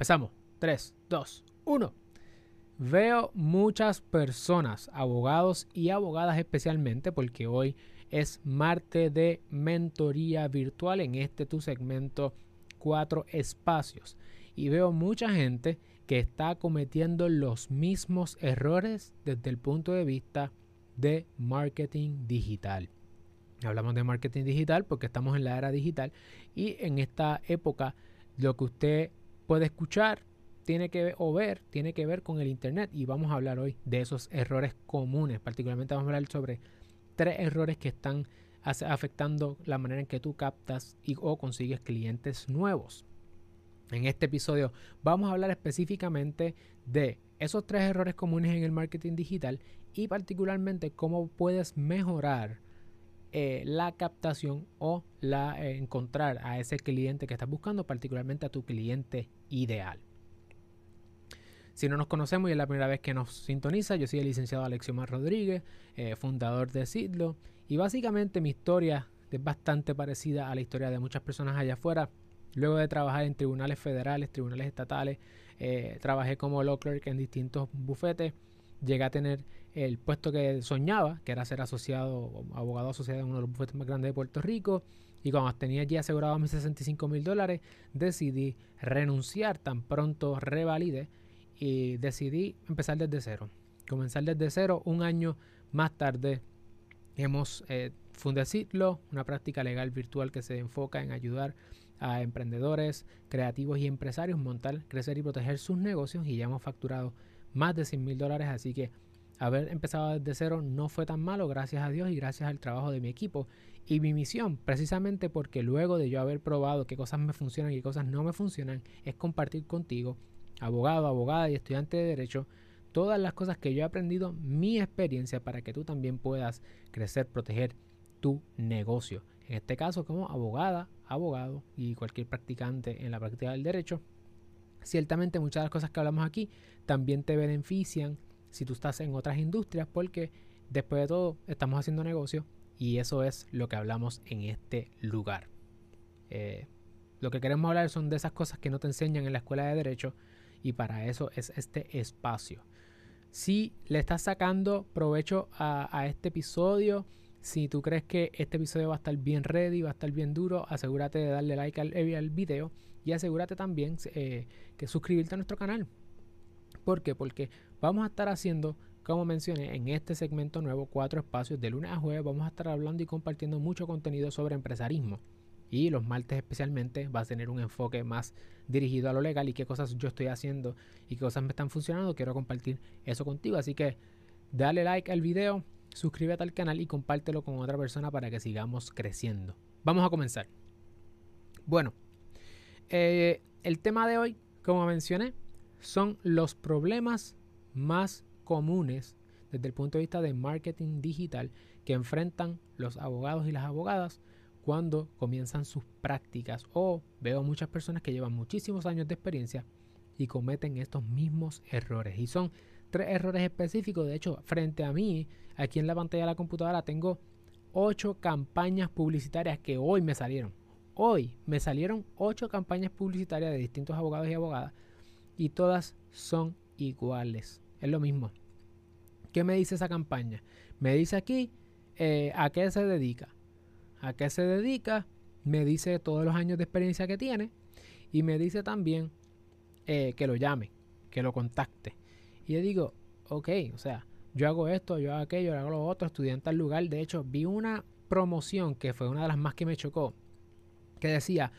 Empezamos. 3, 2, 1. Veo muchas personas, abogados y abogadas especialmente, porque hoy es martes de mentoría virtual en este tu segmento cuatro espacios. Y veo mucha gente que está cometiendo los mismos errores desde el punto de vista de marketing digital. Hablamos de marketing digital porque estamos en la era digital y en esta época lo que usted puede escuchar tiene que ver, o ver tiene que ver con el internet y vamos a hablar hoy de esos errores comunes. Particularmente vamos a hablar sobre tres errores que están afectando la manera en que tú captas y o consigues clientes nuevos. En este episodio vamos a hablar específicamente de esos tres errores comunes en el marketing digital y particularmente cómo puedes mejorar eh, la captación o la eh, encontrar a ese cliente que estás buscando, particularmente a tu cliente ideal. Si no nos conocemos y es la primera vez que nos sintoniza, yo soy el licenciado Alexio Mar Rodríguez, eh, fundador de Sidlo, y básicamente mi historia es bastante parecida a la historia de muchas personas allá afuera. Luego de trabajar en tribunales federales, tribunales estatales, trabajé como law clerk en distintos bufetes. Llegué a tener el puesto que soñaba, que era ser asociado, abogado asociado en uno de los bufetes más grandes de Puerto Rico. Y cuando tenía ya asegurado mis 65 mil dólares, decidí renunciar tan pronto revalide y decidí empezar desde cero. Comenzar desde cero un año más tarde Hemos eh, una práctica legal virtual que se enfoca en ayudar a emprendedores, creativos y empresarios montar, crecer y proteger sus negocios y ya hemos facturado más de 100 mil dólares, así que haber empezado desde cero no fue tan malo, gracias a Dios y gracias al trabajo de mi equipo y mi misión, precisamente porque luego de yo haber probado qué cosas me funcionan y qué cosas no me funcionan, es compartir contigo, abogado, abogada y estudiante de derecho, todas las cosas que yo he aprendido, mi experiencia para que tú también puedas crecer, proteger tu negocio. En este caso, como abogada, abogado y cualquier practicante en la práctica del derecho. Ciertamente muchas de las cosas que hablamos aquí también te benefician si tú estás en otras industrias porque después de todo estamos haciendo negocio y eso es lo que hablamos en este lugar. Eh, lo que queremos hablar son de esas cosas que no te enseñan en la escuela de derecho y para eso es este espacio. Si le estás sacando provecho a, este episodio, si tú crees que este episodio va a estar bien ready, va a estar bien duro, asegúrate de darle like al, al video y asegúrate también eh, que suscribirte a nuestro canal. ¿Por qué? Porque vamos a estar haciendo, como mencioné, en este segmento nuevo, cuatro espacios de lunes a jueves. Vamos a estar hablando y compartiendo mucho contenido sobre empresarismo. Y los martes especialmente va a tener un enfoque más dirigido a lo legal y qué cosas yo estoy haciendo y qué cosas me están funcionando. Quiero compartir eso contigo. Así que dale like al video, suscríbete al canal y compártelo con otra persona para que sigamos creciendo. Vamos a comenzar. Bueno, eh, el tema de hoy, como mencioné, son los problemas más comunes desde el punto de vista de marketing digital que enfrentan los abogados y las abogadas cuando comienzan sus prácticas o veo muchas personas que llevan muchísimos años de experiencia y cometen estos mismos errores. Y son tres errores específicos. De hecho, frente a mí, aquí en la pantalla de la computadora, tengo ocho campañas publicitarias que hoy me salieron. Hoy me salieron ocho campañas publicitarias de distintos abogados y abogadas y todas son iguales. Es lo mismo. ¿Qué me dice esa campaña? Me dice aquí eh, a qué se dedica a qué se dedica, me dice todos los años de experiencia que tiene y me dice también eh, que lo llame, que lo contacte. Y yo digo, ok, o sea, yo hago esto, yo hago aquello, hago lo otro, estudiante al lugar. De hecho, vi una promoción que fue una de las más que me chocó, que decía,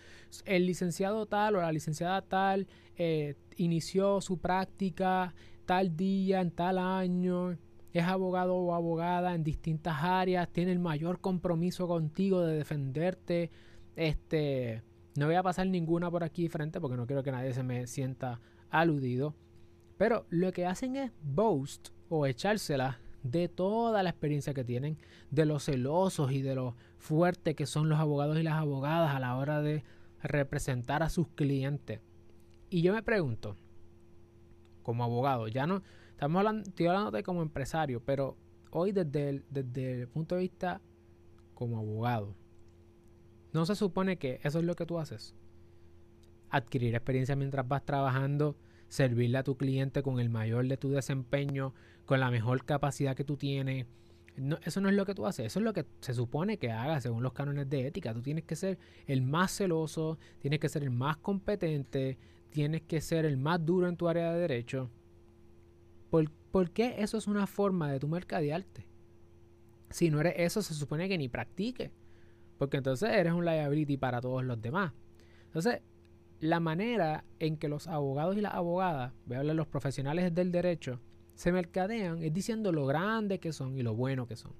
el licenciado tal o la licenciada tal eh, inició su práctica tal día, en tal año, es abogado o abogada en distintas áreas, tiene el mayor compromiso contigo de defenderte. Este, no voy a pasar ninguna por aquí frente porque no quiero que nadie se me sienta aludido. Pero lo que hacen es boast o echársela de toda la experiencia que tienen, de los celosos y de lo fuerte que son los abogados y las abogadas a la hora de representar a sus clientes. Y yo me pregunto, como abogado, ya no, Estamos hablando, estoy hablando de como empresario, pero hoy desde desde el punto de vista como abogado, no se supone que eso es lo que tú haces. adquirir experiencia mientras vas trabajando, servirle a tu cliente con el mayor de tu desempeño, con la mejor capacidad que tú tienes. eso no es lo que tú haces, eso es lo que se supone que hagas según los cánones de ética. Tú tienes que ser el más celoso, tienes que ser el más competente, tienes que ser el más duro en tu área de derecho. ¿Por, ¿por qué eso es una forma de tu mercadearte? Si no eres eso, se supone que ni practiques. Porque entonces eres un liability para todos los demás. Entonces, la manera en que los abogados y las abogadas, voy a hablar de los profesionales del derecho, se mercadean es diciendo lo grande que son y lo bueno que son.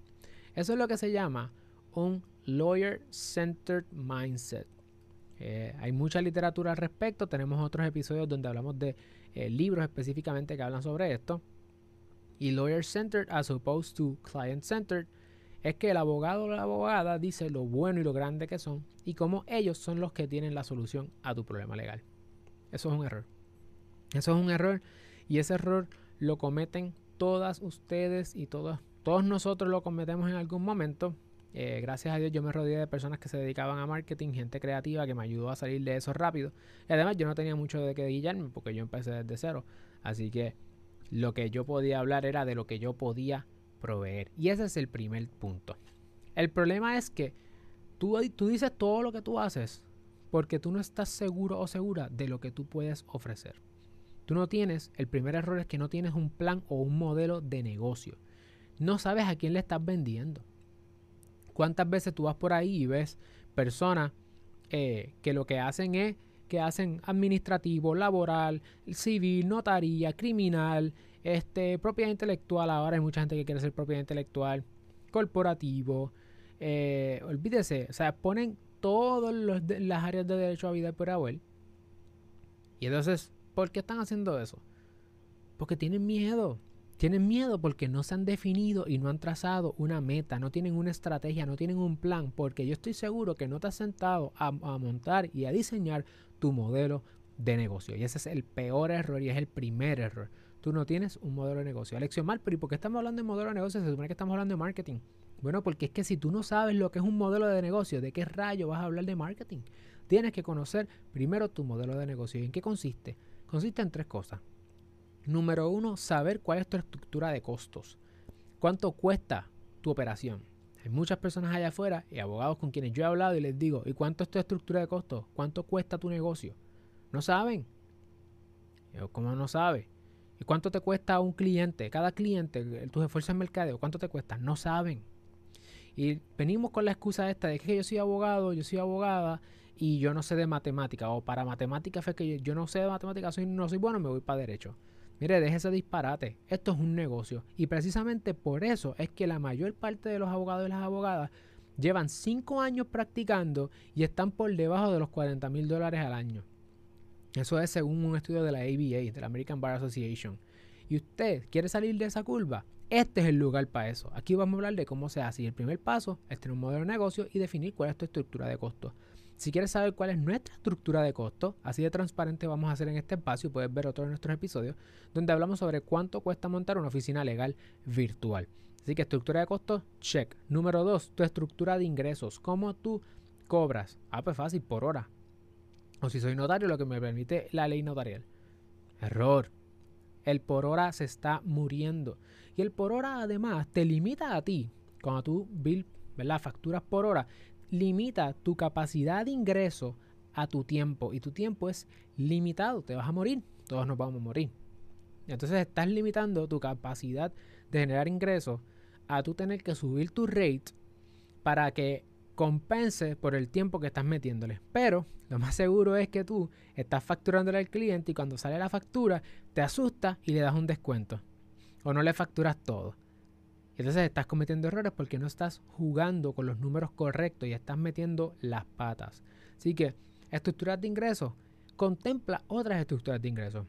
Eso es lo que se llama un lawyer-centered mindset. Eh, hay mucha literatura al respecto, tenemos otros episodios donde hablamos de eh, libros específicamente que hablan sobre esto. Y lawyer-centered as opposed to client-centered es que el abogado o la abogada dice lo bueno y lo grande que son y cómo ellos son los que tienen la solución a tu problema legal. Eso es un error. Eso es un error y ese error lo cometen todas ustedes y todos, todos nosotros lo cometemos en algún momento. Eh, gracias a Dios yo me rodeé de personas que se dedicaban a marketing, gente creativa que me ayudó a salir de eso rápido. Y además yo no tenía mucho de qué guiarme porque yo empecé desde cero. Así que lo que yo podía hablar era de lo que yo podía proveer. Y ese es el primer punto. El problema es que tú, tú dices todo lo que tú haces porque tú no estás seguro o segura de lo que tú puedes ofrecer. Tú no tienes, el primer error es que no tienes un plan o un modelo de negocio. No sabes a quién le estás vendiendo. ¿Cuántas veces tú vas por ahí y ves personas eh, que lo que hacen es que hacen administrativo, laboral, civil, notaría, criminal, este, propiedad intelectual, ahora hay mucha gente que quiere ser propiedad intelectual, corporativo, eh, olvídese, o sea, ponen todas las áreas de derecho a vida por haber. Y entonces, ¿por qué están haciendo eso? Porque tienen miedo. Tienen miedo porque no se han definido y no han trazado una meta, no tienen una estrategia, no tienen un plan, porque yo estoy seguro que no te has sentado a, a montar y a diseñar tu modelo de negocio. Y ese es el peor error y es el primer error tú no tienes un modelo de negocio. Lección mal, pero ¿y por qué estamos hablando de modelo de negocio? Se supone que estamos hablando de marketing. Bueno, porque es que si tú no sabes lo que es un modelo de negocio, ¿de qué rayo vas a hablar de marketing? Tienes que conocer primero tu modelo de negocio. ¿Y en qué consiste? Consiste en tres cosas. Número uno, saber cuál es tu estructura de costos. ¿Cuánto cuesta tu operación? Hay muchas personas allá afuera y abogados con quienes yo he hablado y les digo, ¿y cuánto es tu estructura de costos? ¿Cuánto cuesta tu negocio? No saben. ¿Cómo no sabe? ¿Y cuánto te cuesta un cliente? Cada cliente, tus esfuerzos en mercadeo, ¿cuánto te cuesta? No saben. Y venimos con la excusa esta de que yo soy abogado, yo soy abogada y yo no sé de matemática. O para matemática fue que yo, no sé de matemática, soy, no soy bueno, me voy para derecho. Mire, deje ese disparate. Esto es un negocio. Y precisamente por eso es que la mayor parte de los abogados y las abogadas llevan 5 años practicando y están por debajo de los 40 mil dólares al año. Eso es según un estudio de la ABA, de la American Bar Association. Y usted quiere salir de esa curva, este es el lugar para eso. Aquí vamos a hablar de cómo se hace. Y el primer paso es tener un modelo de negocio y definir cuál es tu estructura de costos. Si quieres saber cuál es nuestra estructura de costos, así de transparente vamos a hacer en este espacio, puedes ver otro de nuestros episodios, donde hablamos sobre cuánto cuesta montar una oficina legal virtual. Así que estructura de costos, check. Número dos, tu estructura de ingresos. ¿Cómo tú cobras? Ah, pues fácil, por hora o si soy notario, lo que me permite la ley notarial. Error. El por hora se está muriendo. Y el por hora además te limita a ti, cuando tú bill, ¿verdad? facturas por hora, limita tu capacidad de ingreso a tu tiempo. Y tu tiempo es limitado, te vas a morir, todos nos vamos a morir. Entonces estás limitando tu capacidad de generar ingresos a tú tener que subir tu rate para que compense por el tiempo que estás metiéndole. Pero lo más seguro es que tú estás facturándole al cliente y cuando sale la factura te asusta y le das un descuento. O no le facturas todo. Y entonces estás cometiendo errores porque no estás jugando con los números correctos y estás metiendo las patas. Así que estructuras de ingresos, contempla otras estructuras de ingresos.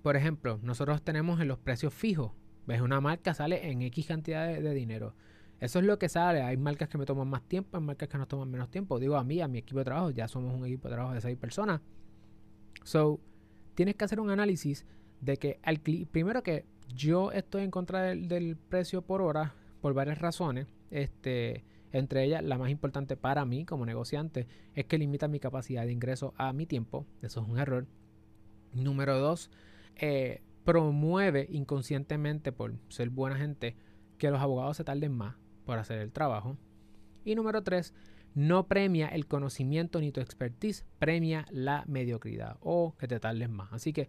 Por ejemplo, nosotros tenemos en los precios fijos. Ves, una marca sale en X cantidad de dinero. Eso es lo que sale. Hay marcas que me toman más tiempo, hay marcas que nos toman menos tiempo. Digo a mí, a mi equipo de trabajo, ya somos un equipo de trabajo de seis personas. So, tienes que hacer un análisis de que al primero que yo estoy en contra del, precio por hora por varias razones. Este, Entre ellas, la más importante para mí como negociante es que limita mi capacidad de ingreso a mi tiempo. Eso es un error. Número dos, eh, promueve inconscientemente por ser buena gente que los abogados se tarden más por hacer el trabajo. Y número tres, no premia el conocimiento ni tu expertise, premia la mediocridad o que te tardes más. Así que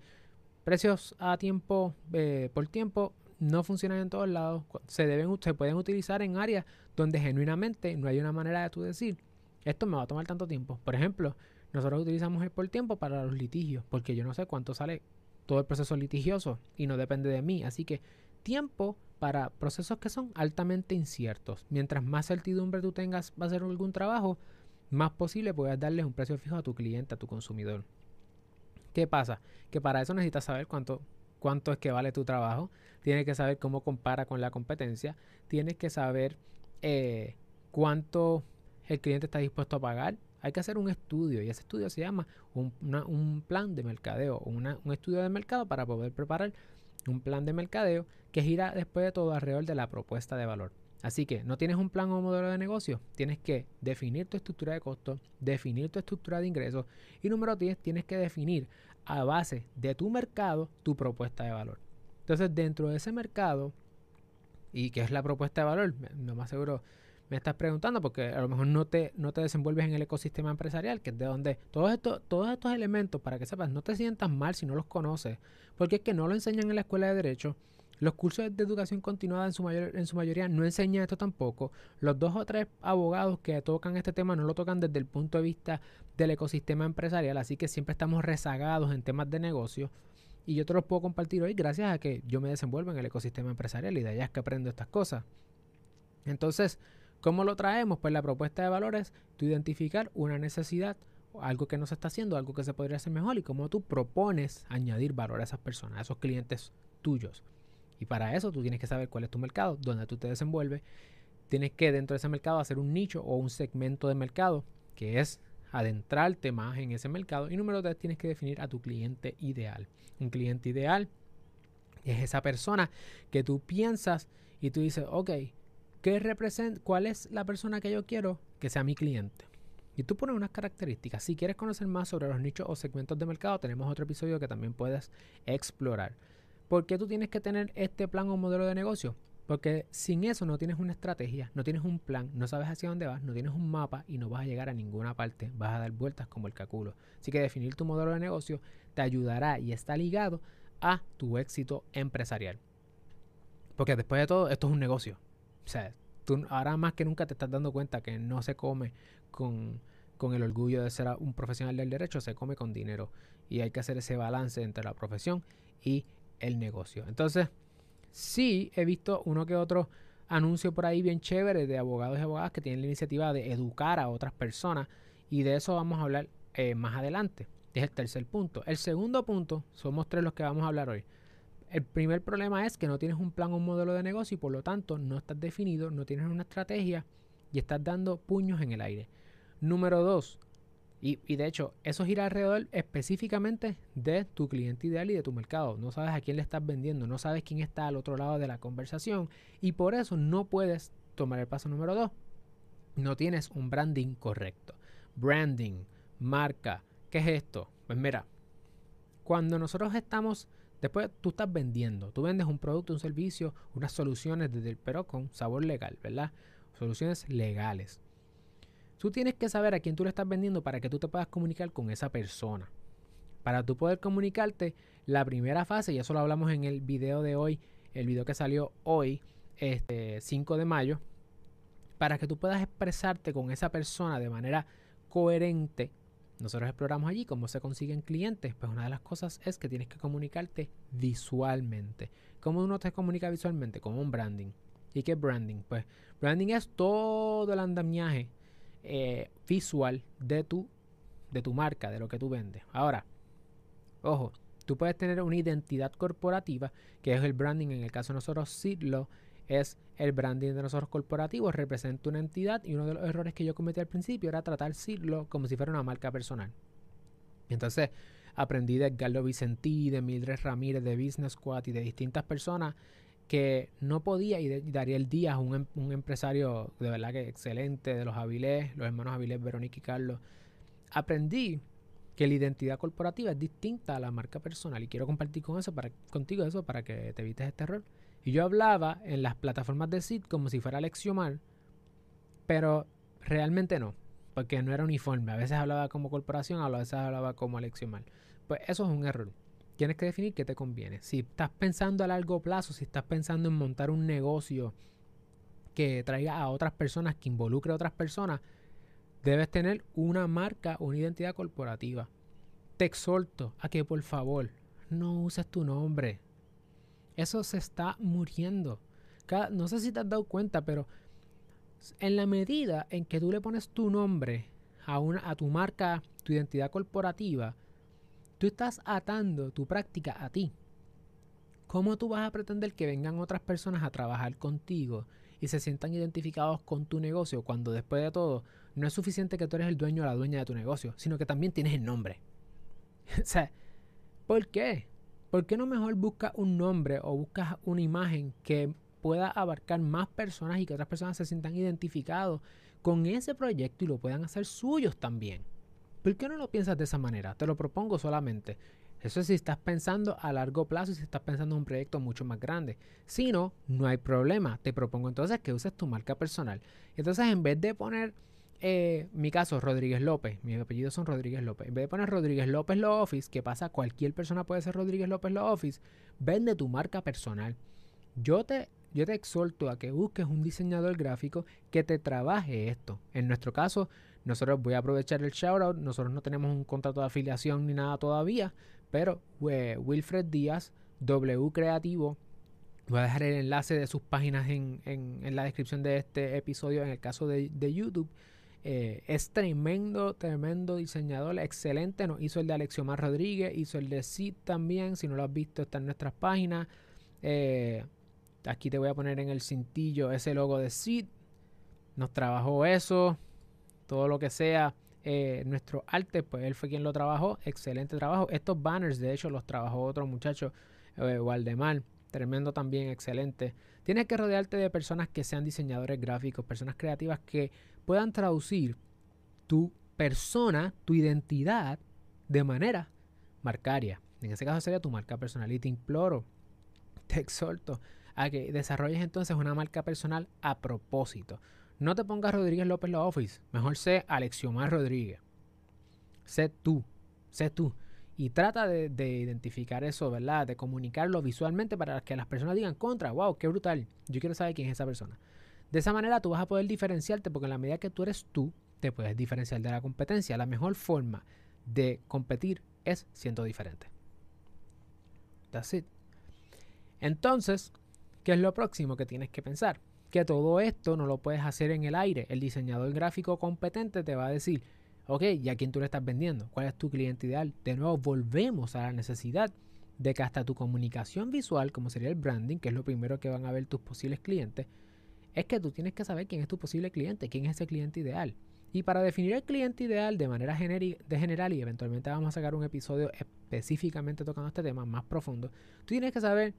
precios a tiempo eh, por tiempo no funcionan en todos lados. Se, deben, se pueden utilizar en áreas donde genuinamente no hay una manera de tú decir, esto me va a tomar tanto tiempo. Por ejemplo, nosotros utilizamos el por tiempo para los litigios, porque yo no sé cuánto sale todo el proceso litigioso y no depende de mí. Así que tiempo para procesos que son altamente inciertos. Mientras más certidumbre tú tengas va a hacer algún trabajo, más posible puedas darles un precio fijo a tu cliente, a tu consumidor. ¿Qué pasa? Que para eso necesitas saber cuánto, cuánto es que vale tu trabajo, tienes que saber cómo compara con la competencia, tienes que saber eh, cuánto el cliente está dispuesto a pagar. Hay que hacer un estudio y ese estudio se llama un, plan de mercadeo o un estudio de mercado para poder preparar un plan de mercadeo que gira después de todo alrededor de la propuesta de valor. Así que no tienes un plan o modelo de negocio, tienes que definir tu estructura de costos, definir tu estructura de ingresos y número 10, tienes que definir a base de tu mercado tu propuesta de valor. Entonces dentro de ese mercado, y que es la propuesta de valor, no más seguro me estás preguntando porque a lo mejor no te, no te desenvuelves en el ecosistema empresarial, que es de donde todos estos, todos estos elementos, para que sepas, no te sientas mal si no los conoces, porque es que no lo enseñan en la escuela de derecho. Los cursos de educación continuada en su, mayor, en su mayoría no enseñan esto tampoco. Los dos o tres abogados que tocan este tema no lo tocan desde el punto de vista del ecosistema empresarial, así que siempre estamos rezagados en temas de negocio. Y yo te los puedo compartir hoy gracias a que yo me desenvuelvo en el ecosistema empresarial y de allá es que aprendo estas cosas. Entonces, ¿Cómo lo traemos? Pues la propuesta de valor es tú identificar una necesidad, algo que no se está haciendo, algo que se podría hacer mejor y cómo tú propones añadir valor a esas personas, a esos clientes tuyos. Y para eso tú tienes que saber cuál es tu mercado, dónde tú te desenvuelves. Tienes que dentro de ese mercado hacer un nicho o un segmento de mercado, que es adentrarte más en ese mercado. Y número tres, tienes que definir a tu cliente ideal. Un cliente ideal es esa persona que tú piensas y tú dices, ok, ¿Qué representa, ¿Cuál es la persona que yo quiero que sea mi cliente? Y tú pones unas características. Si quieres conocer más sobre los nichos o segmentos de mercado, tenemos otro episodio que también puedes explorar. ¿Por qué tú tienes que tener este plan o modelo de negocio? Porque sin eso no tienes una estrategia, no tienes un plan, no sabes hacia dónde vas, no tienes un mapa y no vas a llegar a ninguna parte. Vas a dar vueltas como el caculo. Así que definir tu modelo de negocio te ayudará y está ligado a tu éxito empresarial. Porque después de todo, esto es un negocio. O sea, tú ahora más que nunca te estás dando cuenta que no se come con, con el orgullo de ser un profesional del derecho, se come con dinero. Y hay que hacer ese balance entre la profesión y el negocio. Entonces, sí he visto uno que otro anuncio por ahí bien chévere de abogados y abogadas que tienen la iniciativa de educar a otras personas. Y de eso vamos a hablar eh, más adelante. Es el tercer punto. El segundo punto, somos tres los que vamos a hablar hoy. El primer problema es que no tienes un plan o un modelo de negocio y por lo tanto no estás definido, no tienes una estrategia y estás dando puños en el aire. Número dos, y, de hecho eso gira alrededor específicamente de tu cliente ideal y de tu mercado. No sabes a quién le estás vendiendo, no sabes quién está al otro lado de la conversación y por eso no puedes tomar el paso número dos. No tienes un branding correcto. Branding, marca, ¿qué es esto? Pues mira, cuando nosotros estamos Después tú estás vendiendo, tú vendes un producto, un servicio, unas soluciones desde el pero con sabor legal, ¿verdad? Soluciones legales. Tú tienes que saber a quién tú le estás vendiendo para que tú te puedas comunicar con esa persona. Para tú poder comunicarte, la primera fase, y eso lo hablamos en el video de hoy, el video que salió hoy, este 5 de mayo, para que tú puedas expresarte con esa persona de manera coherente nosotros exploramos allí cómo se consiguen clientes. Pues una de las cosas es que tienes que comunicarte visualmente. ¿Cómo uno te comunica visualmente? Como un branding. ¿Y qué branding? Pues branding es todo el andamiaje eh, visual de tu, de tu marca, de lo que tú vendes. Ahora, ojo, tú puedes tener una identidad corporativa, que es el branding, en el caso de nosotros, Sidlo, es el branding de nosotros corporativos, representa una entidad y uno de los errores que yo cometí al principio era tratar Cirlo como si fuera una marca personal. Entonces aprendí de Edgardo Vicentí, de Mildred Ramírez, de Business Squad y de distintas personas que no podía, y, Dariel Díaz, un, em, un, empresario de verdad que excelente, de los Avilés, los hermanos Avilés, Verónica y Carlos, aprendí que la identidad corporativa es distinta a la marca personal y quiero compartir con eso para, contigo eso para que te evites este error. Y yo hablaba en las plataformas de SID como si fuera Lexiomar, pero realmente no, porque no era uniforme. A veces hablaba como corporación, a veces hablaba como Lexiomar. Pues eso es un error. Tienes que definir qué te conviene. Si estás pensando a largo plazo, si estás pensando en montar un negocio que traiga a otras personas, que involucre a otras personas, debes tener una marca, una identidad corporativa. Te exhorto a que por favor no uses tu nombre. Eso se está muriendo. no sé si te has dado cuenta, pero en la medida en que tú le pones tu nombre a, una, a tu marca, tu identidad corporativa, tú estás atando tu práctica a ti. ¿Cómo tú vas a pretender que vengan otras personas a trabajar contigo y se sientan identificados con tu negocio cuando después de todo no es suficiente que tú eres el dueño o la dueña de tu negocio, sino que también tienes el nombre? o sea, ¿por qué? ¿Por qué no mejor buscas un nombre o buscas una imagen que pueda abarcar más personas y que otras personas se sientan identificados con ese proyecto y lo puedan hacer suyos también? ¿Por qué no lo piensas de esa manera? Te lo propongo solamente. Eso es si estás pensando a largo plazo y si estás pensando en un proyecto mucho más grande. Si no, no hay problema. Te propongo entonces que uses tu marca personal. Entonces, en vez de poner eh, mi caso, Rodríguez López, mis apellidos son Rodríguez López. En vez de poner Rodríguez López Law Office, que pasa, cualquier persona puede ser Rodríguez López Law vende tu marca personal. Yo te, yo te exhorto a que busques un diseñador gráfico que te trabaje esto. En nuestro caso, nosotros voy a aprovechar el shoutout, nosotros no tenemos un contrato de afiliación ni nada todavía, pero eh, Wilfred Díaz, W Creativo, Voy a dejar el enlace de sus páginas en, en, la descripción de este episodio en el caso de, de YouTube. Eh, es tremendo, tremendo diseñador, excelente. Nos hizo el de Alexiomar Rodríguez, hizo el de Sid también. Si no lo has visto, está en nuestras páginas. Eh, aquí te voy a poner en el cintillo ese logo de Sid. Nos trabajó eso, todo lo que sea. Eh, nuestro arte, pues él fue quien lo trabajó. Excelente trabajo. Estos banners, de hecho, los trabajó otro muchacho, Waldemar. Tremendo también, excelente. Tienes que rodearte de personas que sean diseñadores gráficos, personas creativas que puedan traducir tu persona, tu identidad, de manera marcaria. En ese caso sería tu marca personal. Y te imploro, te exhorto a que desarrolles entonces una marca personal a propósito. No te pongas Rodríguez López la Office. Mejor sé Alexiomar Rodríguez. Sé tú. Sé tú. Y trata de, de, identificar eso, ¿verdad? De comunicarlo visualmente para que las personas digan contra, wow, qué brutal. Yo quiero saber quién es esa persona. De esa manera tú vas a poder diferenciarte porque en la medida que tú eres tú, te puedes diferenciar de la competencia. La mejor forma de competir es siendo diferente. That's it. Entonces, ¿qué es lo próximo que tienes que pensar? Que todo esto no lo puedes hacer en el aire. El diseñador gráfico competente te va a decir, ok, ¿y a quién tú le estás vendiendo? ¿Cuál es tu cliente ideal? De nuevo, volvemos a la necesidad de que hasta tu comunicación visual, como sería el branding, que es lo primero que van a ver tus posibles clientes, es que tú tienes que saber quién es tu posible cliente, quién es ese cliente ideal. Y para definir el cliente ideal de manera de general, y eventualmente vamos a sacar un episodio específicamente tocando este tema más profundo, tú tienes que saber,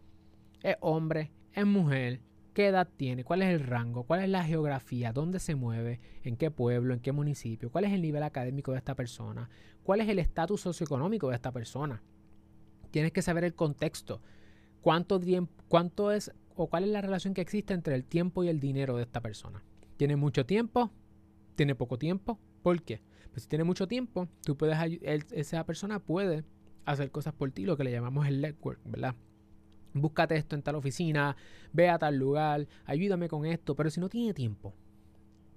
es hombre, es mujer, qué edad tiene, cuál es el rango, cuál es la geografía, dónde se mueve, en qué pueblo, en qué municipio, cuál es el nivel académico de esta persona, cuál es el estatus socioeconómico de esta persona. Tienes que saber el contexto, cuánto, cuánto es o cuál es la relación que existe entre el tiempo y el dinero de esta persona. ¿Tiene mucho tiempo? ¿Tiene poco tiempo? ¿Por qué? Pues si tiene mucho tiempo, tú puedes esa persona puede hacer cosas por ti, lo que le llamamos el network, ¿verdad? Búscate esto en tal oficina, ve a tal lugar, ayúdame con esto, pero si no tiene tiempo,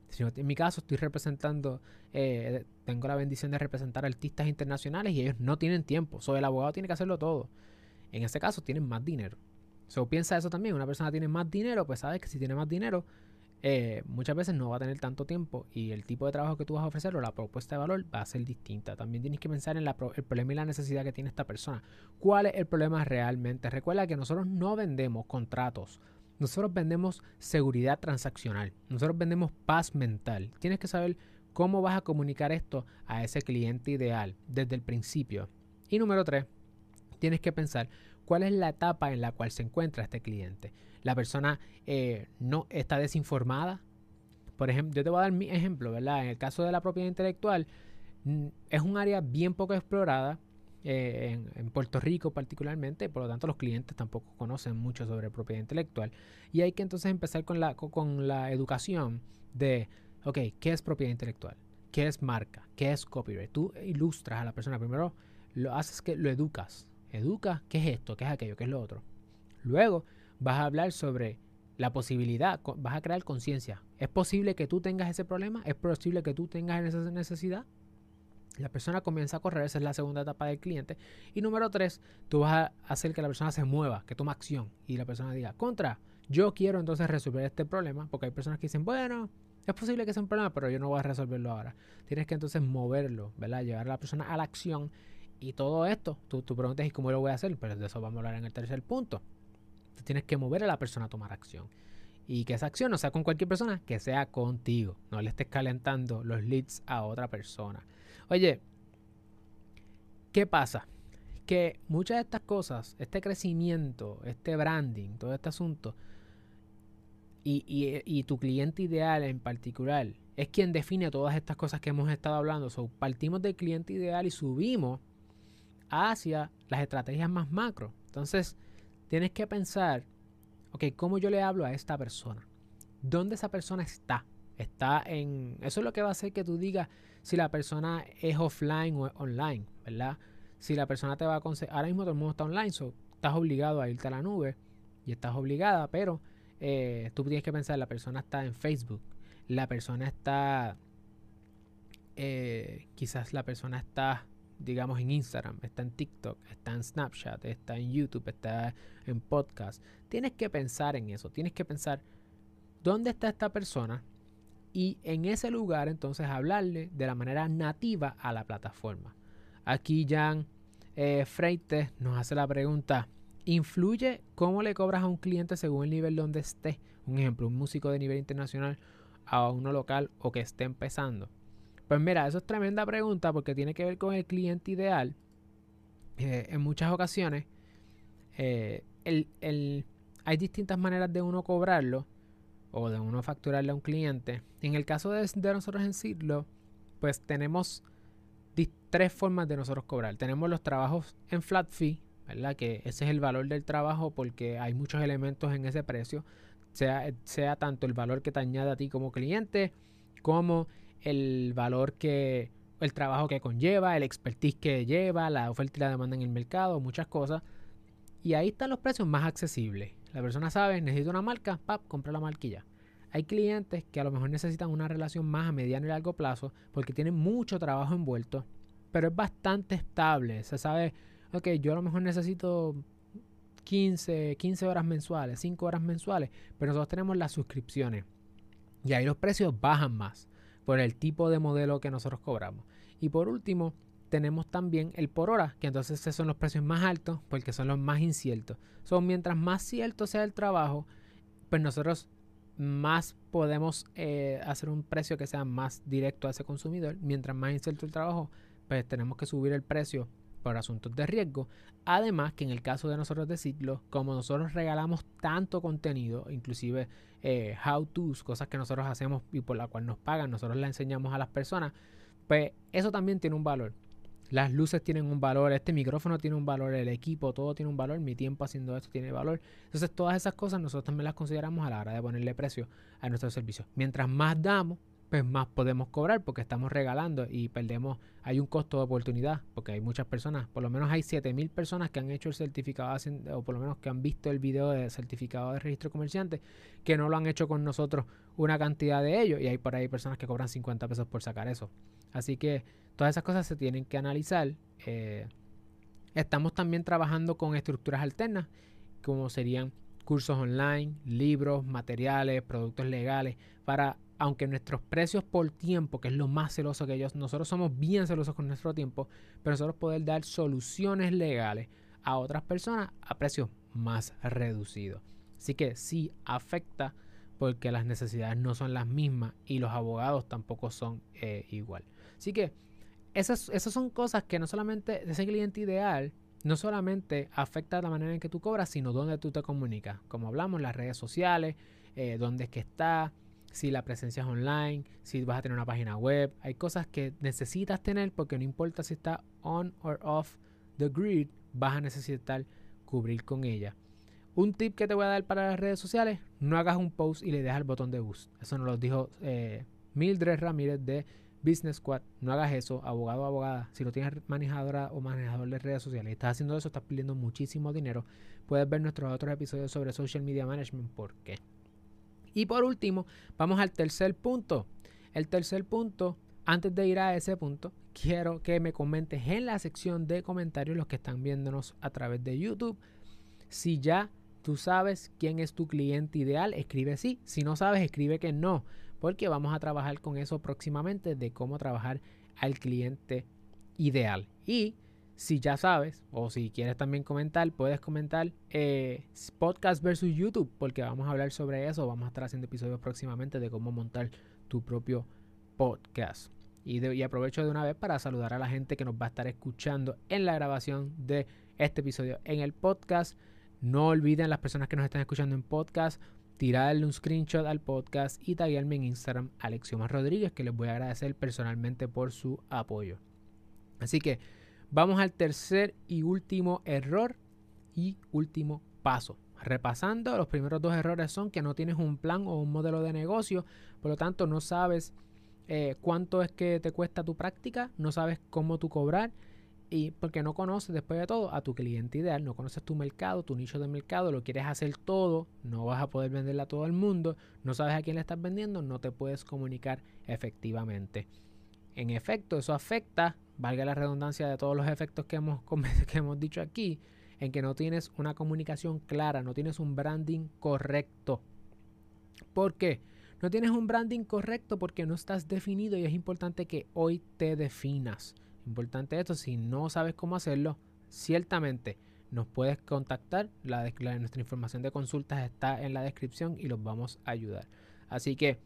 si en mi caso estoy representando, eh, tengo la bendición de representar artistas internacionales y ellos no tienen tiempo, soy el abogado tiene que hacerlo todo. En ese caso tienen más dinero. So, piensa eso también. Una persona tiene más dinero, pues sabes que si tiene más dinero, eh, muchas veces no va a tener tanto tiempo y el tipo de trabajo que tú vas a ofrecer o la propuesta de valor va a ser distinta. También tienes que pensar en el problema y la necesidad que tiene esta persona. ¿Cuál es el problema realmente? Recuerda que nosotros no vendemos contratos. Nosotros vendemos seguridad transaccional. Nosotros vendemos paz mental. Tienes que saber cómo vas a comunicar esto a ese cliente ideal desde el principio. Y número tres, tienes que pensar cuál es la etapa en la cual se encuentra este cliente. La persona eh, no está desinformada. Por ejemplo, yo te voy a dar mi ejemplo, ¿verdad? En el caso de la propiedad intelectual, es un área bien poco explorada eh, en, Puerto Rico particularmente, por lo tanto los clientes tampoco conocen mucho sobre propiedad intelectual y hay que entonces empezar con la, con la educación de, ok, ¿qué es propiedad intelectual? ¿Qué es marca? ¿Qué es copyright? Tú ilustras a la persona, primero lo haces que lo educas, educa qué es esto, qué es aquello, qué es lo otro. Luego vas a hablar sobre la posibilidad, vas a crear conciencia. ¿Es posible que tú tengas ese problema? ¿Es posible que tú tengas esa necesidad? La persona comienza a correr, esa es la segunda etapa del cliente. Y número tres, tú vas a hacer que la persona se mueva, que tome acción y la persona diga, contra, yo quiero entonces resolver este problema, porque hay personas que dicen, bueno, es posible que sea un problema, pero yo no voy a resolverlo ahora. Tienes que entonces moverlo, ¿verdad? Llevar a la persona a la acción y todo esto, tú, tú preguntas, ¿y cómo lo voy a hacer? Pero de eso vamos a hablar en el tercer punto. Tú tienes que mover a la persona a tomar acción. Y que esa acción no sea con cualquier persona, que sea contigo. No le estés calentando los leads a otra persona. Oye, ¿qué pasa? Que muchas de estas cosas, este crecimiento, este branding, todo este asunto, y, tu cliente ideal en particular, es quien define todas estas cosas que hemos estado hablando. So, partimos del cliente ideal y subimos hacia las estrategias más macro. Entonces, tienes que pensar, ok, ¿cómo yo le hablo a esta persona? ¿Dónde esa persona está? Está en... Eso es lo que va a hacer que tú digas, si la persona es offline o online, ¿verdad? Si la persona te va a conseguir, ahora mismo todo el mundo está online, so estás obligado a irte a la nube y estás obligada, pero eh, tú tienes que pensar, la persona está en Facebook, la persona está, eh, quizás la persona está, digamos, en Instagram, está en TikTok, está en Snapchat, está en YouTube, está en podcast. Tienes que pensar en eso, tienes que pensar, ¿dónde está esta persona? y en ese lugar entonces hablarle de la manera nativa a la plataforma. Aquí Jan eh, Freites nos hace la pregunta, ¿influye cómo le cobras a un cliente según el nivel donde esté? Un ejemplo, un músico de nivel internacional a uno local o que esté empezando. Pues mira, eso es tremenda pregunta porque tiene que ver con el cliente ideal. Eh, en muchas ocasiones eh, hay distintas maneras de uno cobrarlo o de uno facturarle a un cliente. En el caso de, nosotros en Sidlo, pues tenemos tres formas de nosotros cobrar. Tenemos los trabajos en flat fee, ¿verdad? Que ese es el valor del trabajo porque hay muchos elementos en ese precio. Sea, sea tanto el valor que te añade a ti como cliente, como el valor que, el trabajo que conlleva, el expertise que lleva, la oferta y la demanda en el mercado, muchas cosas. Y ahí están los precios más accesibles. La persona sabe, necesita una marca, pap, compra la marquilla. Hay clientes que a lo mejor necesitan una relación más a mediano y largo plazo porque tienen mucho trabajo envuelto, pero es bastante estable. Se sabe, ok, yo a lo mejor necesito 15, 15 horas mensuales, 5 horas mensuales, pero nosotros tenemos las suscripciones. Y ahí los precios bajan más por el tipo de modelo que nosotros cobramos. Y por último, tenemos también el por hora, que entonces esos son los precios más altos porque son los más inciertos. Son mientras más cierto sea el trabajo, pues nosotros más podemos eh, hacer un precio que sea más directo a ese consumidor. Mientras más incierto el trabajo, pues tenemos que subir el precio por asuntos de riesgo. Además que en el caso de nosotros decirlo, como nosotros regalamos tanto contenido, inclusive eh, how to's, cosas que nosotros hacemos y por la cual nos pagan, nosotros le enseñamos a las personas, pues eso también tiene un valor. Las luces tienen un valor, este micrófono tiene un valor, el equipo, todo tiene un valor, mi tiempo haciendo esto tiene valor. Entonces todas esas cosas nosotros también las consideramos a la hora de ponerle precio a nuestros servicios. Mientras más damos, pues más podemos cobrar porque estamos regalando y perdemos, hay un costo de oportunidad porque hay muchas personas, por lo menos hay 7000 personas que han hecho el certificado o por lo menos que han visto el video de certificado de registro comerciante que no lo han hecho con nosotros una cantidad de ellos y hay por ahí personas que cobran 50 pesos por sacar eso. Así que Todas esas cosas se tienen que analizar. Eh, estamos también trabajando con estructuras alternas, como serían cursos online, libros, materiales, productos legales, para, aunque nuestros precios por tiempo, que es lo más celoso que ellos, nosotros somos bien celosos con nuestro tiempo, pero nosotros poder dar soluciones legales a otras personas a precios más reducidos. Así que sí afecta porque las necesidades no son las mismas y los abogados tampoco son eh, igual. Así que esas, son cosas que no solamente ese cliente ideal no solamente afecta la manera en que tú cobras, sino dónde tú te comunicas. Como hablamos, las redes sociales, eh, dónde es que está, si la presencia es online, si vas a tener una página web. Hay cosas que necesitas tener porque no importa si está on or off the grid, vas a necesitar cubrir con ella. Un tip que te voy a dar para las redes sociales, no hagas un post y le dejas el botón de boost. Eso nos lo dijo eh, Mildred Ramírez de Business Squad. No hagas eso, abogado o abogada. Si no tienes manejadora o manejador de redes sociales y estás haciendo eso, estás perdiendo muchísimo dinero. Puedes ver nuestros otros episodios sobre social media management. ¿Por qué? Y por último, vamos al tercer punto. El tercer punto, antes de ir a ese punto, quiero que me comentes en la sección de comentarios los que están viéndonos a través de YouTube. Si ya tú sabes quién es tu cliente ideal, escribe sí. Si no sabes, escribe que no, porque vamos a trabajar con eso próximamente de cómo trabajar al cliente ideal. Y si ya sabes, o si quieres también comentar, puedes comentar eh, podcast versus YouTube, porque vamos a hablar sobre eso. Vamos a estar haciendo episodios próximamente de cómo montar tu propio podcast. Y, aprovecho de una vez para saludar a la gente que nos va a estar escuchando en la grabación de este episodio en el podcast. No olviden las personas que nos están escuchando en podcast, tirarle un screenshot al podcast y taguearme en Instagram Alexioma Rodríguez, que les voy a agradecer personalmente por su apoyo. Así que Vamos al tercer y último error y último paso. Repasando, los primeros dos errores son que no tienes un plan o un modelo de negocio, por lo tanto no sabes eh, cuánto es que te cuesta tu práctica, no sabes cómo tú cobrar y porque no conoces después de todo a tu cliente ideal, no conoces tu mercado, tu nicho de mercado, lo quieres hacer todo, no vas a poder venderle a todo el mundo, no sabes a quién le estás vendiendo, no te puedes comunicar efectivamente. En efecto, eso afecta valga la redundancia de todos los efectos que hemos, que hemos dicho aquí, en que no tienes una comunicación clara, no tienes un branding correcto. ¿Por qué? No tienes un branding correcto porque no estás definido y es importante que hoy te definas. Importante esto, si no sabes cómo hacerlo, ciertamente nos puedes contactar. La, nuestra información de consultas está en la descripción y los vamos a ayudar. Así que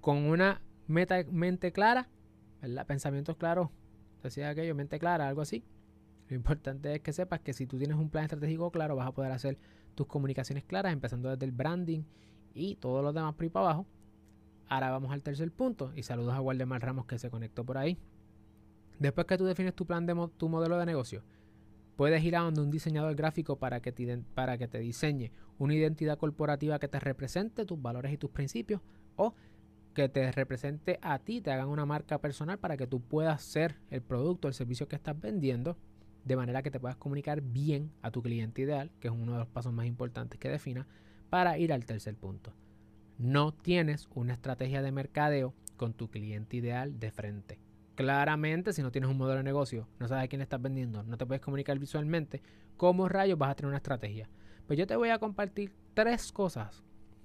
con una meta, mente clara, pensamientos claros, decía aquello, mente clara, algo así. Lo importante es que sepas que si tú tienes un plan estratégico claro, vas a poder hacer tus comunicaciones claras, empezando desde el branding y todos los demás por ahí para abajo. Ahora vamos al tercer punto y saludos a Waldemar Ramos que se conectó por ahí. Después que tú defines tu plan de tu modelo de negocio, puedes ir a donde un diseñador gráfico para que, te, para que te diseñe una identidad corporativa que te represente tus valores y tus principios o que te represente a ti, te hagan una marca personal para que tú puedas ser el producto, el servicio que estás vendiendo, de manera que te puedas comunicar bien a tu cliente ideal, que es uno de los pasos más importantes que defina, para ir al tercer punto. No tienes una estrategia de mercadeo con tu cliente ideal de frente. Claramente, si no tienes un modelo de negocio, no sabes a quién le estás vendiendo, no te puedes comunicar visualmente, ¿cómo rayos vas a tener una estrategia? Pues yo te voy a compartir tres cosas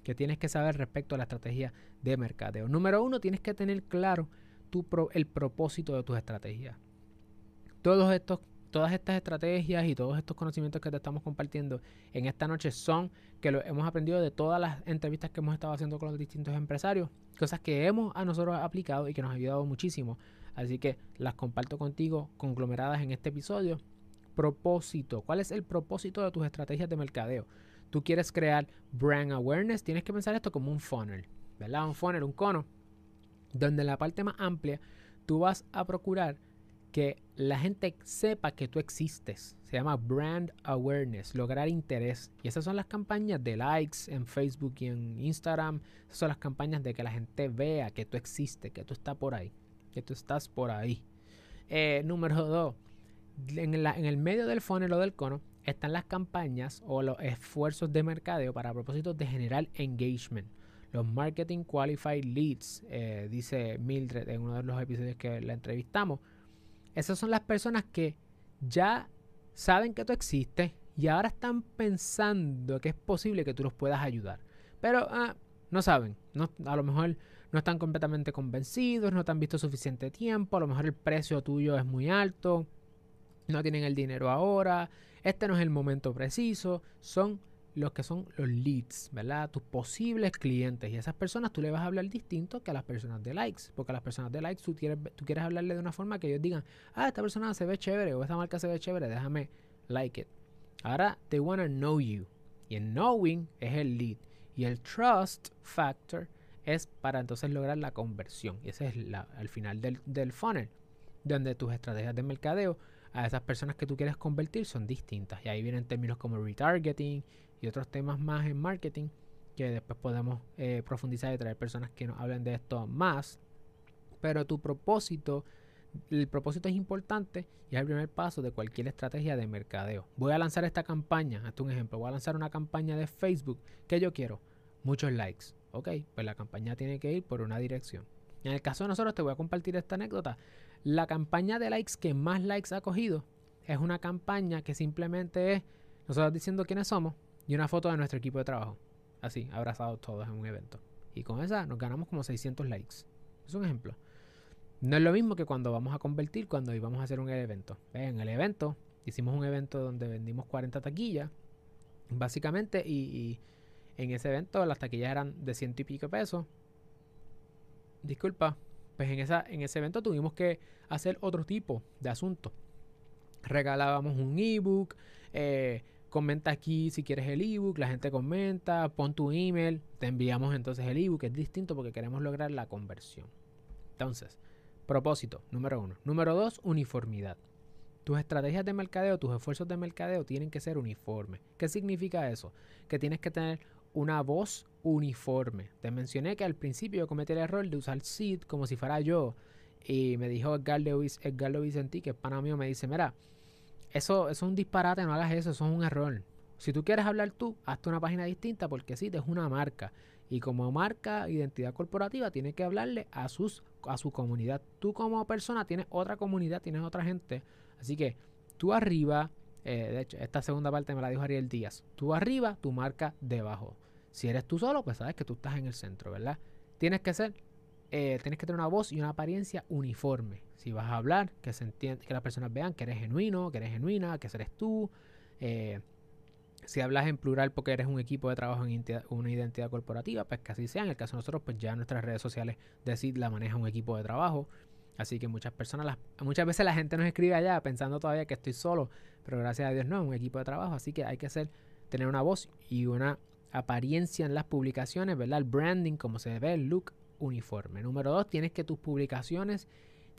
que tienes que saber respecto a la estrategia de mercadeo. Número uno, tienes que tener claro tu el propósito de tus estrategias. Todos estos, todas estas estrategias y todos estos conocimientos que te estamos compartiendo en esta noche son que lo hemos aprendido de todas las entrevistas que hemos estado haciendo con los distintos empresarios, cosas que hemos a nosotros aplicado y que nos ha ayudado muchísimo. Así que las comparto contigo conglomeradas en este episodio. Propósito. ¿Cuál es el propósito de tus estrategias de mercadeo? Tú quieres crear brand awareness, tienes que pensar esto como un funnel, ¿verdad? Un funnel, un cono, donde en la parte más amplia tú vas a procurar que la gente sepa que tú existes. Se llama brand awareness, lograr interés. Y esas son las campañas de likes en Facebook y en Instagram. Esas son las campañas de que la gente vea que tú existes, que tú estás por ahí, que tú estás por ahí. Eh, número dos, en, en el medio del funnel o del cono están las campañas o los esfuerzos de mercadeo para propósitos de generar engagement. Los Marketing Qualified Leads, eh, dice Mildred en uno de los episodios que la entrevistamos. Esas son las personas que ya saben que tú existes y ahora están pensando que es posible que tú los puedas ayudar. Pero ah, no saben, a lo mejor no están completamente convencidos, no te han visto suficiente tiempo, a lo mejor el precio tuyo es muy alto, no tienen el dinero ahora, este no es el momento preciso, son los que son los leads, ¿verdad? Tus posibles clientes. Y a esas personas tú le vas a hablar distinto que a las personas de likes. Porque a las personas de likes tú quieres, tú quieres hablarle de una forma que ellos digan, ah, esta persona se ve chévere o esta marca se ve chévere, déjame like it. Ahora, they want to know you. Y el knowing es el lead. Y el trust factor es para entonces lograr la conversión. Y ese es el final del, del funnel, donde tus estrategias de mercadeo a esas personas que tú quieres convertir son distintas. Y ahí vienen términos como retargeting y otros temas más en marketing que después podemos eh, profundizar y traer personas que nos hablen de esto más. Pero tu propósito, el propósito es importante y es el primer paso de cualquier estrategia de mercadeo. Voy a lanzar esta campaña, es un ejemplo, voy a lanzar una campaña de Facebook que yo quiero muchos likes. Ok, pues la campaña tiene que ir por una dirección. En el caso de nosotros, te voy a compartir esta anécdota. La campaña de likes que más likes ha cogido es una campaña que simplemente es nosotros diciendo quiénes somos y una foto de nuestro equipo de trabajo. Así, abrazados todos en un evento. Y con esa nos ganamos como 600 likes. Es un ejemplo. No es lo mismo que cuando vamos a convertir, cuando íbamos a hacer un evento. En el evento, hicimos un evento donde vendimos 40 taquillas, básicamente, y, en ese evento las taquillas eran de ciento y pico pesos. Disculpa, pues en, esa, en ese evento tuvimos que hacer otro tipo de asunto. Regalábamos un ebook, eh, comenta aquí si quieres el ebook, la gente comenta, pon tu email, te enviamos entonces el ebook, es distinto porque queremos lograr la conversión. Entonces, propósito, número uno. Número dos, uniformidad. Tus estrategias de mercadeo, tus esfuerzos de mercadeo tienen que ser uniformes. ¿Qué significa eso? Que tienes que tener una voz uniforme. Te mencioné que al principio yo cometí el error de usar Sid como si fuera yo. Y me dijo Edgar Lewis, Edgar Vicentí, que es pana mío, me dice, mira, eso, es un disparate, no hagas eso, eso es un error. Si tú quieres hablar tú, hazte una página distinta porque sí, es una marca. Y como marca, identidad corporativa, tienes que hablarle a, sus, a su comunidad. Tú como persona tienes otra comunidad, tienes otra gente. Así que tú arriba, eh, de hecho, esta segunda parte me la dijo Ariel Díaz. Tú arriba, tu marca debajo. Si eres tú solo, pues sabes que tú estás en el centro, ¿verdad? Tienes que ser, eh, tienes que tener una voz y una apariencia uniforme. Si vas a hablar, que se entiende, que las personas vean que eres genuino, que eres genuina, que eres tú. Eh, si hablas en plural porque eres un equipo de trabajo en una identidad corporativa, pues que así sea. En el caso de nosotros, pues ya nuestras redes sociales decir la maneja un equipo de trabajo. Así que muchas personas, muchas veces la gente nos escribe allá pensando todavía que estoy solo, pero gracias a Dios no, es un equipo de trabajo. Así que hay que ser, tener una voz y una apariencia en las publicaciones, ¿verdad? El branding, como se ve, el look uniforme. Número dos, tienes que tus publicaciones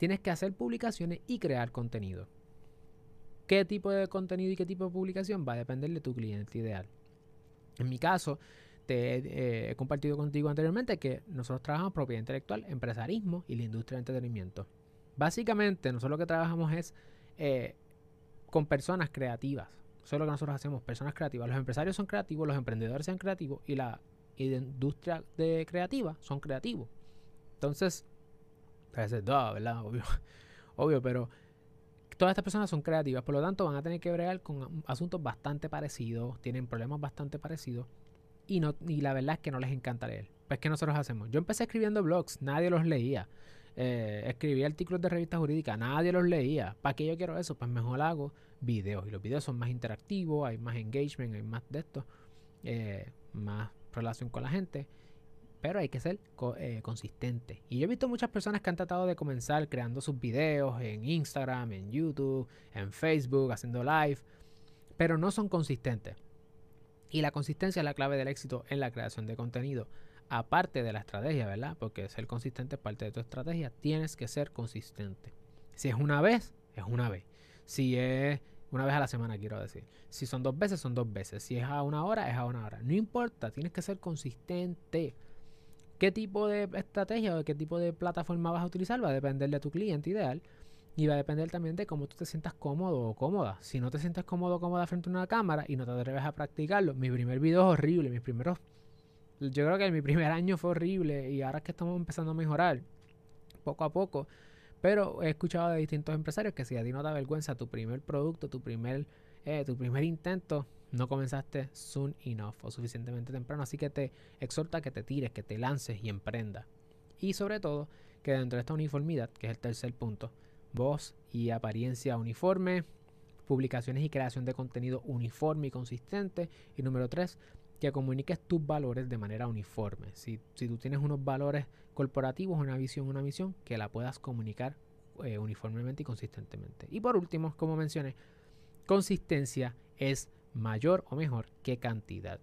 tienes que hacer publicaciones y crear contenido. ¿Qué tipo de contenido y qué tipo de publicación? Va a depender de tu cliente ideal. En mi caso, te eh, he compartido contigo anteriormente que nosotros trabajamos propiedad intelectual, empresarismo y la industria de entretenimiento. Básicamente, nosotros lo que trabajamos es eh, con personas creativas. Eso es lo que nosotros hacemos, personas creativas. Los empresarios son creativos, los emprendedores son creativos y la, industria de creativa son creativos. Entonces, Parece ¿verdad? Obvio. Obvio, pero todas estas personas son creativas, por lo tanto van a tener que bregar con asuntos bastante parecidos, tienen problemas bastante parecidos y, no, y la verdad es que no les encanta leer. Pues que nosotros hacemos. Yo empecé escribiendo blogs, nadie los leía. Eh, escribí artículos de revistas jurídicas, nadie los leía. ¿Para qué yo quiero eso? Pues mejor hago videos. Y los videos son más interactivos, hay más engagement, hay más de esto, eh, más relación con la gente pero hay que ser eh, consistente. Y yo he visto muchas personas que han tratado de comenzar creando sus videos en Instagram, en YouTube, en Facebook, haciendo live, pero no son consistentes. Y la consistencia es la clave del éxito en la creación de contenido. Aparte de la estrategia, ¿verdad? Porque ser consistente es parte de tu estrategia. Tienes que ser consistente. Si es una vez, es una vez. Si es una vez a la semana, quiero decir. Si son dos veces, son dos veces. Si es a una hora, es a una hora. No importa, tienes que ser consistente qué tipo de estrategia o qué tipo de plataforma vas a utilizar va a depender de tu cliente ideal y va a depender también de cómo tú te sientas cómodo o cómoda. Si no te sientes cómodo o cómoda frente a una cámara y no te atreves a practicarlo, mi primer video es horrible, mis primeros yo creo que mi primer año fue horrible y ahora es que estamos empezando a mejorar poco a poco. Pero he escuchado de distintos empresarios que si a ti no te da vergüenza tu primer producto, tu primer, eh, tu primer intento, no comenzaste soon enough o suficientemente temprano. Así que te exhorta que te tires, que te lances y emprendas. Y sobre todo, que dentro de esta uniformidad, que es el tercer punto, voz y apariencia uniforme, publicaciones y creación de contenido uniforme y consistente. Y número tres, que comuniques tus valores de manera uniforme. Si, si tú tienes unos valores corporativos, una visión, una misión, que la puedas comunicar eh, uniformemente y consistentemente. Y por último, como mencioné, consistencia es mayor o mejor que cantidad.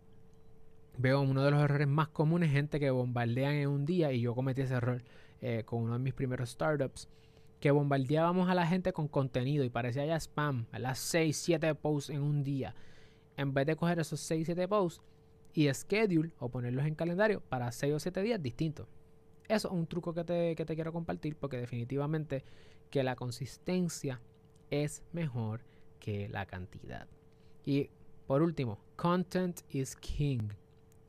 Veo uno de los errores más comunes, gente que bombardean en un día, y yo cometí ese error eh, con uno de mis primeros startups, que bombardeábamos a la gente con contenido y parecía ya spam, las 6, 7 posts en un día. En vez de coger esos 6, 7 posts y schedule o ponerlos en calendario para 6 o 7 días distintos. Eso es un truco que te, que te quiero compartir porque definitivamente que la consistencia es mejor que la cantidad. Y por último, content is king.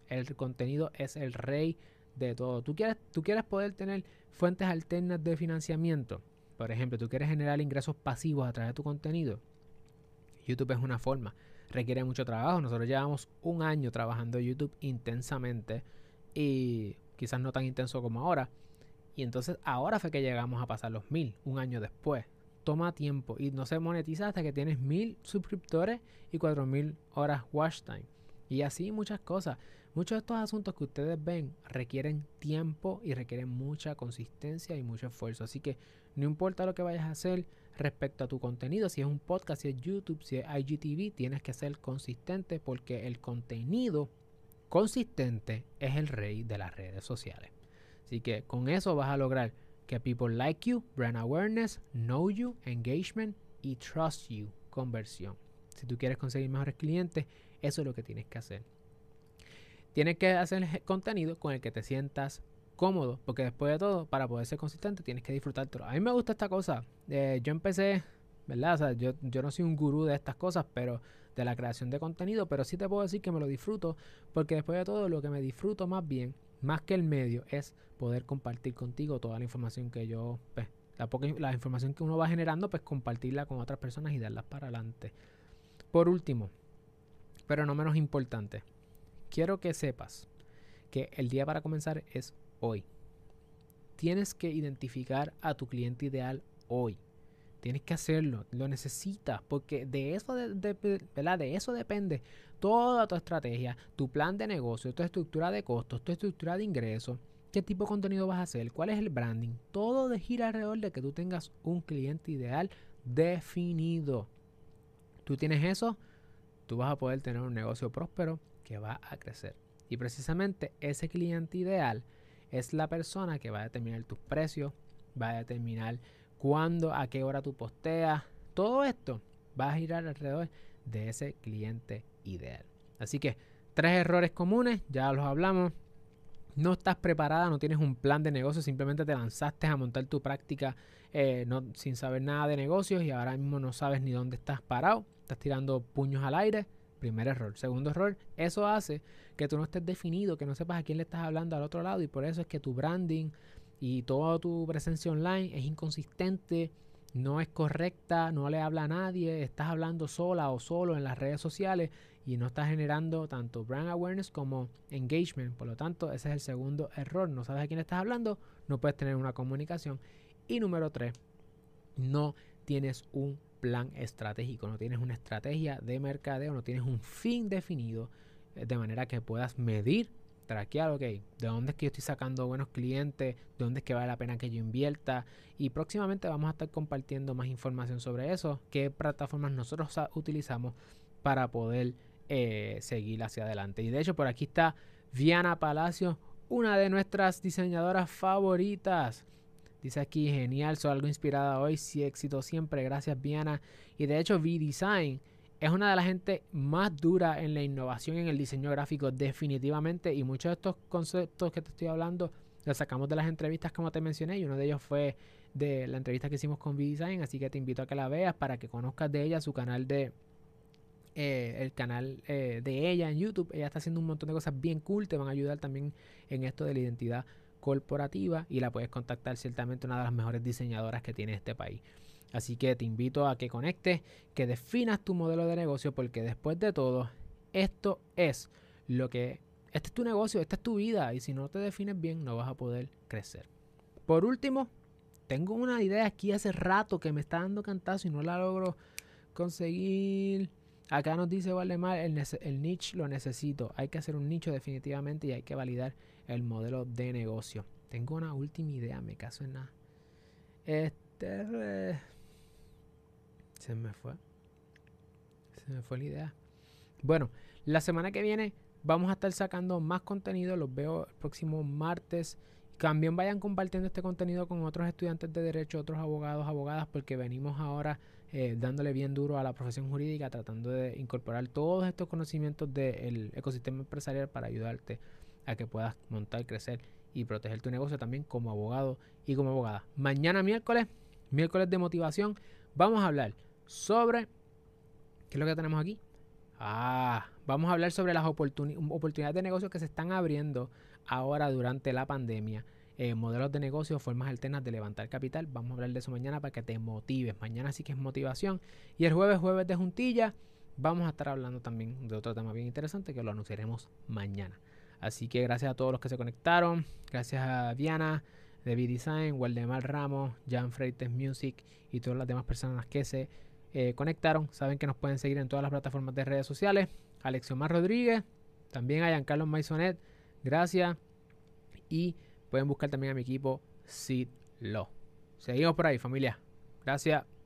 El contenido es el rey de todo. ¿Tú quieres, tú quieres poder tener fuentes alternas de financiamiento. Por ejemplo, tú quieres generar ingresos pasivos a través de tu contenido. YouTube es una forma. Requiere mucho trabajo. Nosotros llevamos un año trabajando YouTube intensamente y quizás no tan intenso como ahora. Y entonces ahora fue que llegamos a pasar los mil, un año después. Toma tiempo y no se monetiza hasta que tienes mil suscriptores y cuatro mil horas watch time. Y así muchas cosas. Muchos de estos asuntos que ustedes ven requieren tiempo y requieren mucha consistencia y mucho esfuerzo. Así que no importa lo que vayas a hacer respecto a tu contenido, si es un podcast, si es YouTube, si es IGTV, tienes que ser consistente porque el contenido consistente es el rey de las redes sociales. Así que con eso vas a lograr que people like you, brand awareness, know you, engagement y trust you, conversión. Si tú quieres conseguir mejores clientes, eso es lo que tienes que hacer. Tienes que hacer contenido con el que te sientas cómodo, porque después de todo, para poder ser consistente, tienes que disfrutártelo. A mí me gusta esta cosa. Eh, yo empecé, ¿verdad? O sea, yo, yo no soy un gurú de estas cosas, pero de la creación de contenido, pero sí te puedo decir que me lo disfruto, porque después de todo, lo que me disfruto más bien, más que el medio, es poder compartir contigo toda la información que yo, pues, la, la información que uno va generando, pues compartirla con otras personas y darlas para adelante. Por último, pero no menos importante, quiero que sepas que el día para comenzar es hoy. Tienes que identificar a tu cliente ideal hoy. Tienes que hacerlo, lo necesitas, porque de eso, de, de eso depende toda tu estrategia, tu plan de negocio, tu estructura de costos, tu estructura de ingresos, qué tipo de contenido vas a hacer, cuál es el branding. Todo de gira alrededor de que tú tengas un cliente ideal definido. Tú tienes eso, tú vas a poder tener un negocio próspero que va a crecer. Y precisamente ese cliente ideal es la persona que va a determinar tus precios, va a determinar cuándo, a qué hora tú posteas. Todo esto va a girar alrededor de ese cliente ideal. Así que tres errores comunes, ya los hablamos. No estás preparada, no tienes un plan de negocio, simplemente te lanzaste a montar tu práctica eh, sin saber nada de negocios y ahora mismo no sabes ni dónde estás parado estás tirando puños al aire. Primer error. Segundo error, eso hace que tú no estés definido, que no sepas a quién le estás hablando al otro lado y por eso es que tu branding y toda tu presencia online es inconsistente, no es correcta, no le habla a nadie, estás hablando sola o solo en las redes sociales y no estás generando tanto brand awareness como engagement. Por lo tanto, ese es el segundo error. No sabes a quién estás hablando, no puedes tener una comunicación. Y número tres, no tienes un plan estratégico, no tienes una estrategia de mercadeo, no tienes un fin definido eh, de manera que puedas medir, traquear, ok, de dónde es que yo estoy sacando buenos clientes, de dónde es que vale la pena que yo invierta. Y próximamente vamos a estar compartiendo más información sobre eso, qué plataformas nosotros utilizamos para poder eh, seguir hacia adelante. Y de hecho por aquí está Viana Palacio, una de nuestras diseñadoras favoritas. Dice aquí, genial, soy algo inspirada hoy, sí, éxito siempre, gracias Viana. Y de hecho, V-Design es una de las gente más dura en la innovación en el diseño gráfico, definitivamente. Y muchos de estos conceptos que te estoy hablando los sacamos de las entrevistas como te mencioné. Y uno de ellos fue de la entrevista que hicimos con V-Design. Así que te invito a que la veas para que conozcas de ella su canal de... Eh, el canal eh, de ella en YouTube. Ella está haciendo un montón de cosas bien cool. Te van a ayudar también en esto de la identidad corporativa y la puedes contactar ciertamente una de las mejores diseñadoras que tiene este país. Así que te invito a que conectes, que definas tu modelo de negocio porque después de todo, esto es lo que, este es tu negocio, esta es tu vida y si no te defines bien no vas a poder crecer. Por último, tengo una idea aquí hace rato que me está dando cantazo y no la logro conseguir. Acá nos dice Valdemar, el, el niche lo necesito. Hay que hacer un nicho definitivamente y hay que validar el modelo de negocio. Tengo una última idea, me caso en nada. Este... Se me fue. Se me fue la idea. Bueno, la semana que viene vamos a estar sacando más contenido. Los veo el próximo martes. También vayan compartiendo este contenido con otros estudiantes de derecho, otros abogados, abogadas, porque venimos ahora eh, dándole bien duro a la profesión jurídica, tratando de incorporar todos estos conocimientos del ecosistema empresarial para ayudarte a que puedas montar, crecer y proteger tu negocio también como abogado y como abogada. Mañana miércoles, miércoles de motivación, vamos a hablar sobre... ¿Qué es lo que tenemos aquí? Ah, vamos a hablar sobre las oportunidades de negocio que se están abriendo ahora durante la pandemia. Eh, modelos de negocio, formas alternas de levantar capital. Vamos a hablar de eso mañana para que te motives. Mañana sí que es motivación. Y el jueves, jueves de juntilla, vamos a estar hablando también de otro tema bien interesante que lo anunciaremos mañana. Así que gracias a todos los que se conectaron. Gracias a Diana de B-Design, Waldemar Ramos, Jan Freites Music y todas las demás personas que se eh, conectaron. Saben que nos pueden seguir en todas las plataformas de redes sociales. Alexiomar Rodríguez, también a Giancarlo Maisonet, gracias. Y pueden buscar también a mi equipo Sid Lo. Seguimos por ahí, familia. Gracias.